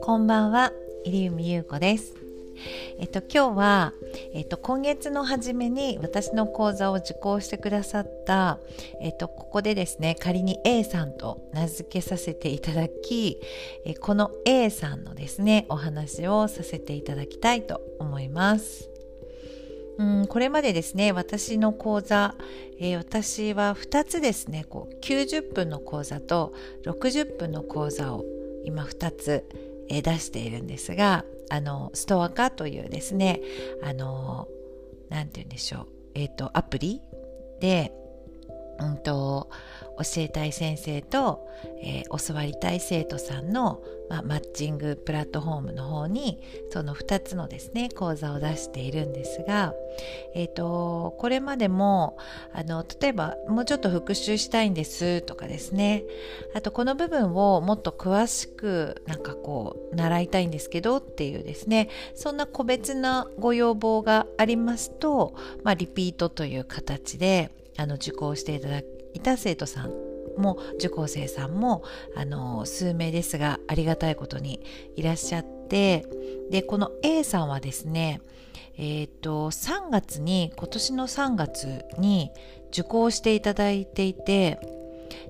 こんばんは、入海優子です。えっと、今日は、えっと、今月の初めに私の講座を受講してくださった、えっと、ここでですね、仮に A さんと名付けさせていただき、えこの A さんのですね、お話をさせていただきたいと思います。うんこれまでですね私の講座、えー、私は2つですねこう90分の講座と60分の講座を今2つ、えー、出しているんですがあのストア化というですねあの何て言うんでしょうえ、ー、とアプリでうんと教えたい先生と、えー、教わりたい生徒さんの、まあ、マッチングプラットフォームの方にその2つのですね講座を出しているんですが、えーと、これまでもあの例えばもうちょっと復習したいんですとかですね。あとこの部分をもっと詳しくなんかこう習いたいんですけどっていうですね。そんな個別なご要望がありますと、まあ、リピートという形であの受講していただいた生徒さんも受講生さんもあの数名ですがありがたいことにいらっしゃってでこの A さんはですねえっ、ー、と3月に今年の3月に受講していただいていて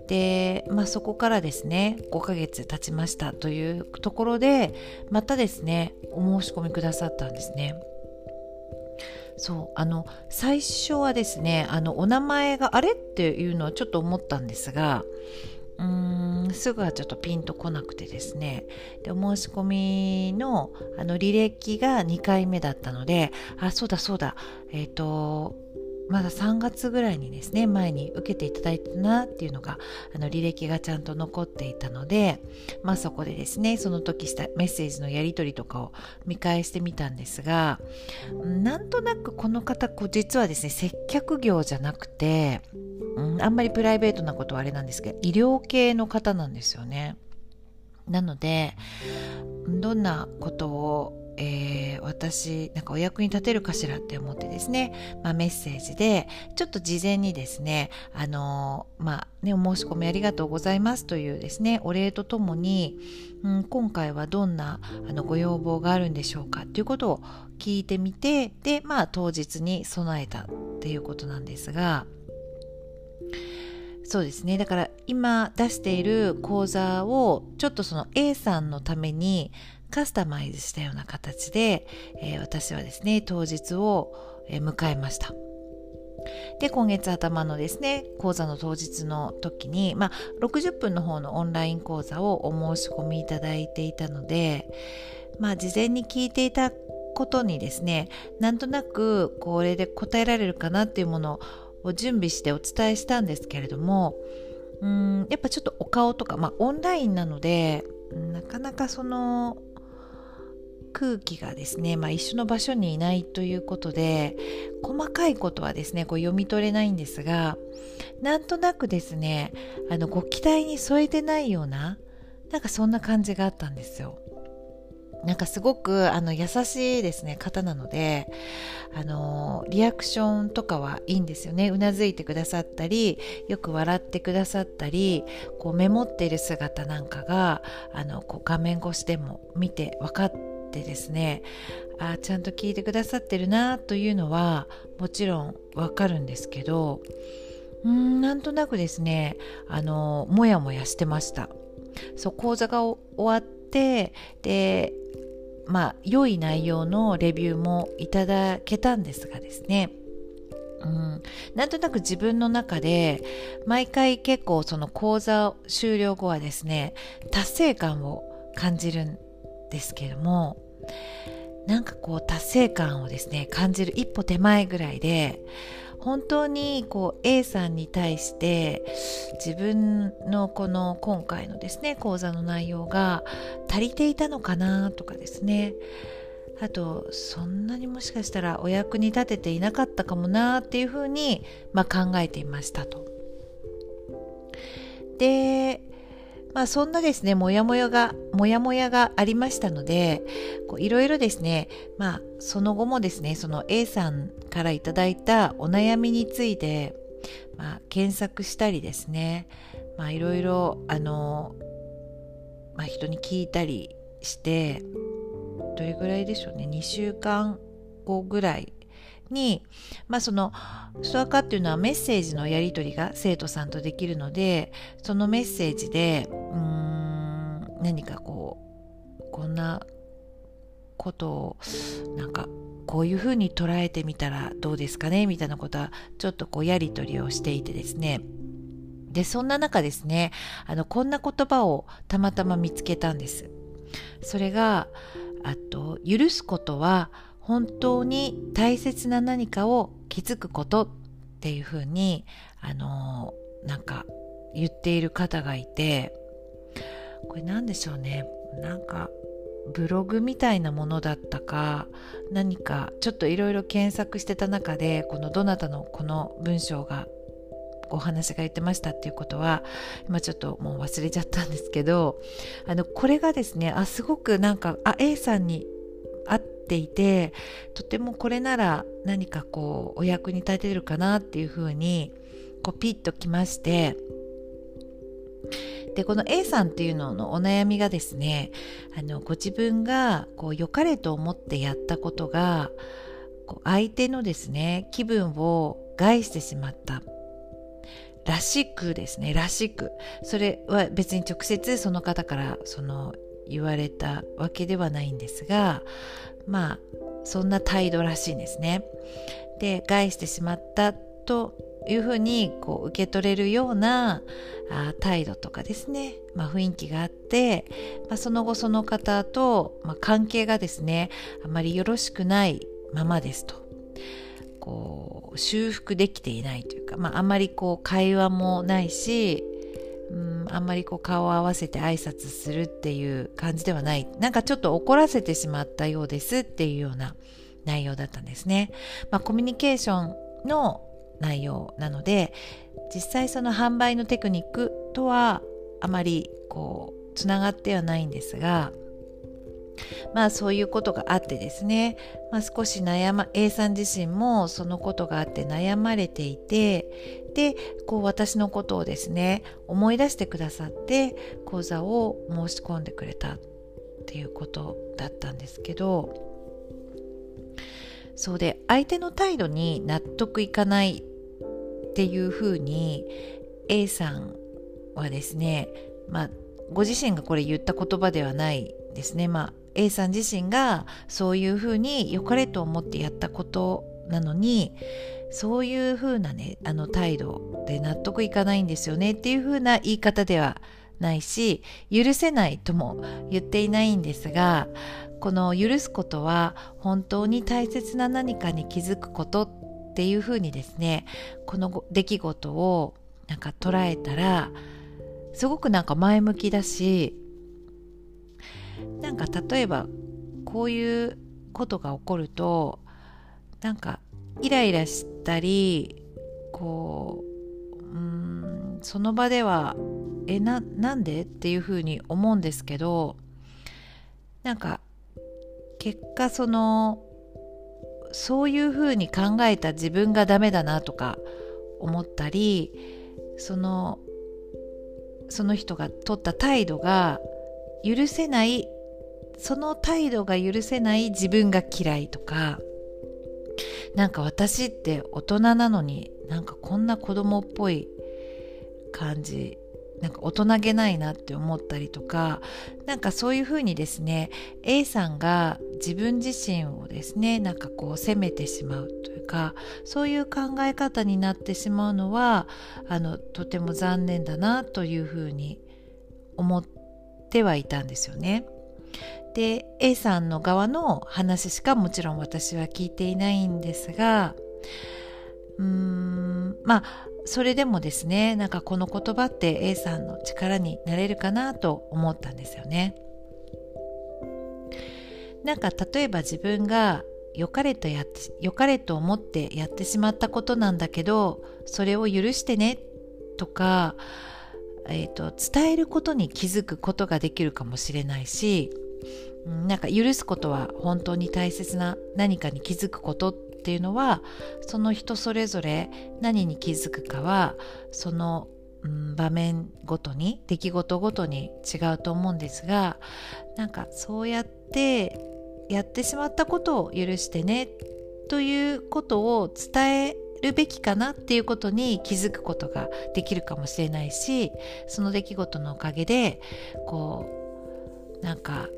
で、まあ、そこからですね5ヶ月経ちましたというところでまたですねお申し込みくださったんですね。そうあの最初はですねあのお名前があれっていうのはちょっと思ったんですがうーんすぐはちょっとピンとこなくてですね。でお申し込みのあの履歴が2回目だったのであそうだそうだ。えっ、ー、とまだ3月ぐらいにですね前に受けていただいたなっていうのがあの履歴がちゃんと残っていたのでまあそこでですねその時したメッセージのやり取りとかを見返してみたんですがなんとなくこの方こう実はですね接客業じゃなくて、うん、あんまりプライベートなことはあれなんですけど医療系の方なんですよね。なのでどんなことをえー、私なんかお役に立てるかしらって思ってですね、まあ、メッセージでちょっと事前にですねあのー、まあねお申し込みありがとうございますというですねお礼とともに、うん、今回はどんなあのご要望があるんでしょうかっていうことを聞いてみてでまあ当日に備えたっていうことなんですがそうですね。だから今出している講座をちょっとその A さんのためにカスタマイズしたような形で、えー、私はですね当日を、迎えました。で今月頭のですね講座の当日の時に、まあ、60分の方のオンライン講座をお申し込みいただいていたので、まあ、事前に聞いていたことにですねなんとなくこれで答えられるかなっていうものを準備してお伝えしたんですけれどもうんやっぱちょっとお顔とか、まあ、オンラインなのでなかなかその空気がですね、まあ、一緒の場所にいないということで細かいことはですねこう読み取れないんですがなんとなくですねあのご期待に添えてないようななんかそんな感じがあったんですよ。なんかすごくあの優しいですね方なのであのリアクションとかはいいんですよねうなずいてくださったりよく笑ってくださったりこうメモっている姿なんかがあのこう画面越しでも見て分かってってですねあちゃんと聞いてくださってるなというのはもちろんわかるんですけどうんなんとなくですねあのもやもやしてました。そう講座が終わってでまあ良い内容のレビューもいただけたんですがですねうん、なんとなく自分の中で毎回結構その講座終了後はですね達成感を感じるんですけどもなんかこう達成感をですね感じる一歩手前ぐらいで本当にこう A さんに対して自分のこの今回のですね講座の内容が足りていたのかなとかですねあとそんなにもしかしたらお役に立てていなかったかもなっていうふうに、まあ、考えていましたと。でまあそんなですね、もやもやが、もやもやがありましたので、いろいろですね、まあその後もですね、その A さんからいただいたお悩みについて、まあ、検索したりですねまあいろいろあの、まあ、人に聞いたりしてどれぐらいでしょうね2週間後ぐらいに、まあ、そのストアカっていうのはメッセージのやり取りが生徒さんとできるのでそのメッセージでうーん何かこうこんなことをなんかこういうふうに捉えてみたらどうですかねみたいなことはちょっとこうやり取りをしていてですね。でそんな中ですねあのこんな言葉をたまたま見つけたんです。それがあと許すことは本当に大切な何かを気づくことっていうふうにあのなんか言っている方がいてこれ何でしょうね。なんかブログみたいなものだったか何かちょっといろいろ検索してた中でこのどなたのこの文章がお話が言ってましたっていうことは今ちょっともう忘れちゃったんですけどあのこれがですねあすごくなんかあ A さんに合っていてとてもこれなら何かこうお役に立てるかなっていうふうにこうピッときまして。でこの A さんっていうののお悩みがですねあのご自分がこう良かれと思ってやったことがこう相手のですね気分を害してしまった。らしくですねらしく。それは別に直接その方からその言われたわけではないんですがまあそんな態度らしいんですね。で害してしまったというふうにこう受け取れるようなあ態度とかですね、まあ、雰囲気があって、まあ、その後その方と、まあ、関係がですねあまりよろしくないままですと。こう修復できていないというか、まあ、あまりこう会話もないし、うん、あんまりこう顔を合わせて挨拶するっていう感じではないなんかちょっと怒らせてしまったようですっていうような内容だったんですね。まあ、コミュニケーションの内容なので実際その販売のテクニックとはあまりこうつながってはないんですがまあそういうことがあってですね、まあ、少し悩ま A さん自身もそのことがあって悩まれていてでこう私のことをですね思い出してくださって講座を申し込んでくれたっていうことだったんですけどそうで相手の態度に納得いかないっていうふうに A さんはですね、まあ、ご自身がこれ言った言葉ではないですね。まあ、A さん自身がそういうふうに良かれと思ってやったことなのにそういうふうなねあの態度で納得いかないんですよねっていうふうな言い方ではないし許せないとも言っていないんですがこの許すことは本当に大切な何かに気づくことっていうふうにですねこの出来事をなんか捉えたらすごくなんか前向きだしなんか例えばこういうことが起こるとなんかイライラしたりこううんその場ではえななんでっていうふうに思うんですけどなんか結果そのそういうふうに考えた自分がダメだなとか思ったりそのその人が取った態度が許せないその態度が許せない自分が嫌いとかなんか私って大人なのになんかこんな子供っぽい感じなんか大人げないなって思ったりとかなんかそういうふうにですね A さんが自分自身をですねなんかこう責めてしまうというかそういう考え方になってしまうのはあのとても残念だなというふうに思ってはいたんですよね。で A さんの側の話しかもちろん私は聞いていないんですがうーんまあそれでもですねなんかこの言葉って A さんの力になれるかなと思ったんですよね。なんか例えば自分が良かれとやって良かれと思ってやってしまったことなんだけどそれを許してねとか、えーと、伝えることに気づくことができるかもしれないしなんか許すことは本当に大切な何かに気づくことっていうのはその人それぞれ何に気づくかはその、うん、場面ごとに出来事ごとに違うと思うんですがなんかそうやってやってしまったことを許してねということを伝えるべきかなっていうことに気づくことができるかもしれないしその出来事のおかげでこうなんか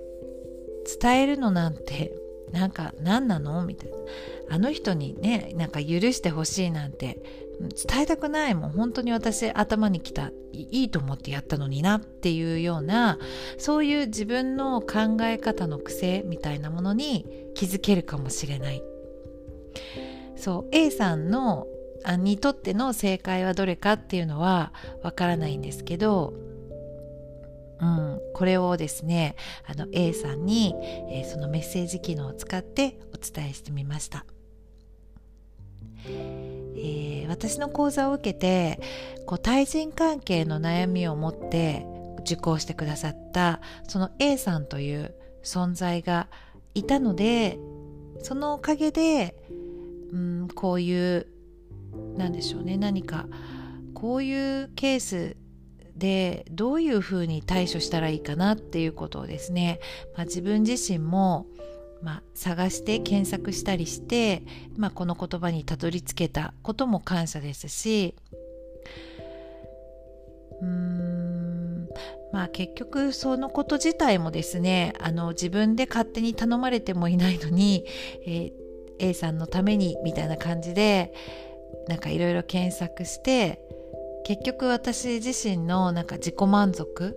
伝えるのなんてなんか何なの？みたいな。あの人にねなんか許してほしいなんて伝えたくないもん。本当に私頭にきたいいと思ってやったのになっていうようなそういう自分の考え方の癖みたいなものに気づけるかもしれない。そう A さんのあにとっての正解はどれかっていうのはわからないんですけどうん、これをですねあの A さんに、えー、そのメッセージ機能を使ってお伝えしてみました、えー、私の講座を受けてこう対人関係の悩みを持って受講してくださったその A さんという存在がいたのでそのおかげで、うん、こういうなんでしょうね何かこういうケースでどういうふうに対処したらいいかなっていうことをですね、まあ、自分自身も、まあ、探して検索したりして、まあ、この言葉にたどり着けたことも感謝ですしうーんまあ結局そのこと自体もですねあの自分で勝手に頼まれてもいないのに、えー、A さんのためにみたいな感じでなんかいろいろ検索して結局私自身のなんか自己満足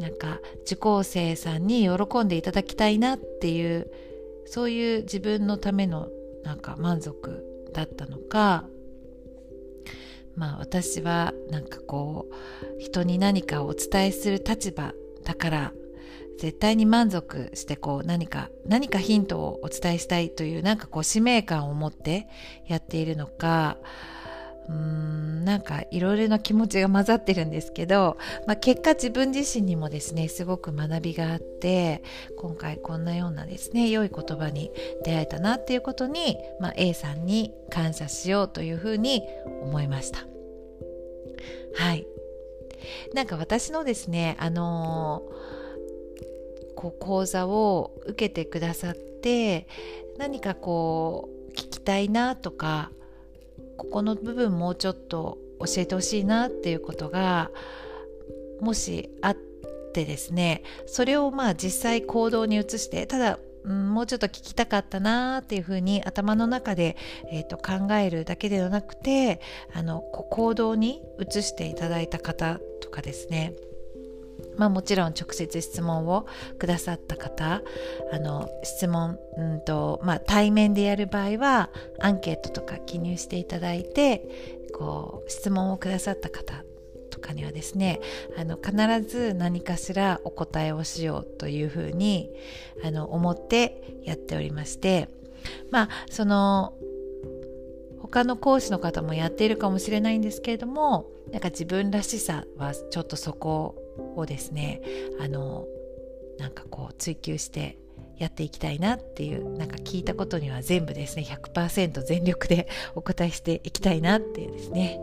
なんか受講生さんに喜んでいただきたいなっていうそういう自分のためのなんか満足だったのかまあ私はなんかこう人に何かをお伝えする立場だから絶対に満足してこう何か何かヒントをお伝えしたいというなんかこう使命感を持ってやっているのかうんなんかいろいろな気持ちが混ざってるんですけど、まあ、結果自分自身にもですねすごく学びがあって今回こんなようなですね良い言葉に出会えたなっていうことに、まあ、A さんに感謝しようというふうに思いました。はい。なんか私のですねあのー、こう講座を受けてくださって何かこう聞きたいなとかここの部分もうちょっと教えてほしいなっていうことがもしあってですねそれをまあ実際行動に移してただ、もうちょっと聞きたかったなっていうふうに頭の中で、えーと、考えるだけではなくてあの行動に移していただいた方とかですね。まあ、もちろん直接質問をくださった方あの質問うんと、まあ、対面でやる場合はアンケートとか記入していただいてこう質問をくださった方とかにはですねあの必ず何かしらお答えをしようというふうにあの思ってやっておりましてまあその他の講師の方もやっているかもしれないんですけれどもなんか自分らしさはちょっとそこをですねあのなんかこう追求してやっていきたいなっていうなんか聞いたことには全部ですね100%全力で お答えしていきたいなっていうですね、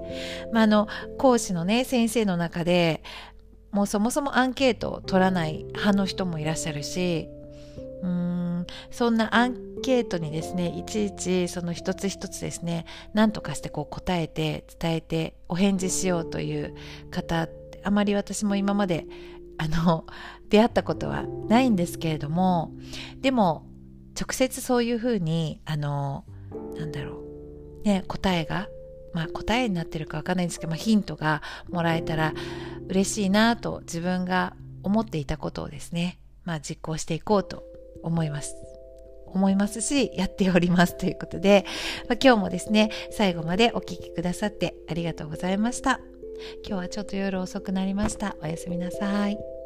まあ、あの講師のね先生の中でもうそもそもアンケートを取らない派の人もいらっしゃるしうーんそんなアンケートにですねいちいちその一つ一つですね何とかしてこう答えて伝えてお返事しようという方あまり私も今まであの 出会ったことはないんですけれどもでも直接そういうふうにあのなんだろうね答えがまあ答えになってるかわかんないんですけど、まあ、ヒントがもらえたら嬉しいなと自分が思っていたことをですねまあ実行していこうと思います。思いますし、やっておりますということで、まあ、今日もですね、最後までお聴きくださってありがとうございました。今日はちょっと夜遅くなりました。おやすみなさい。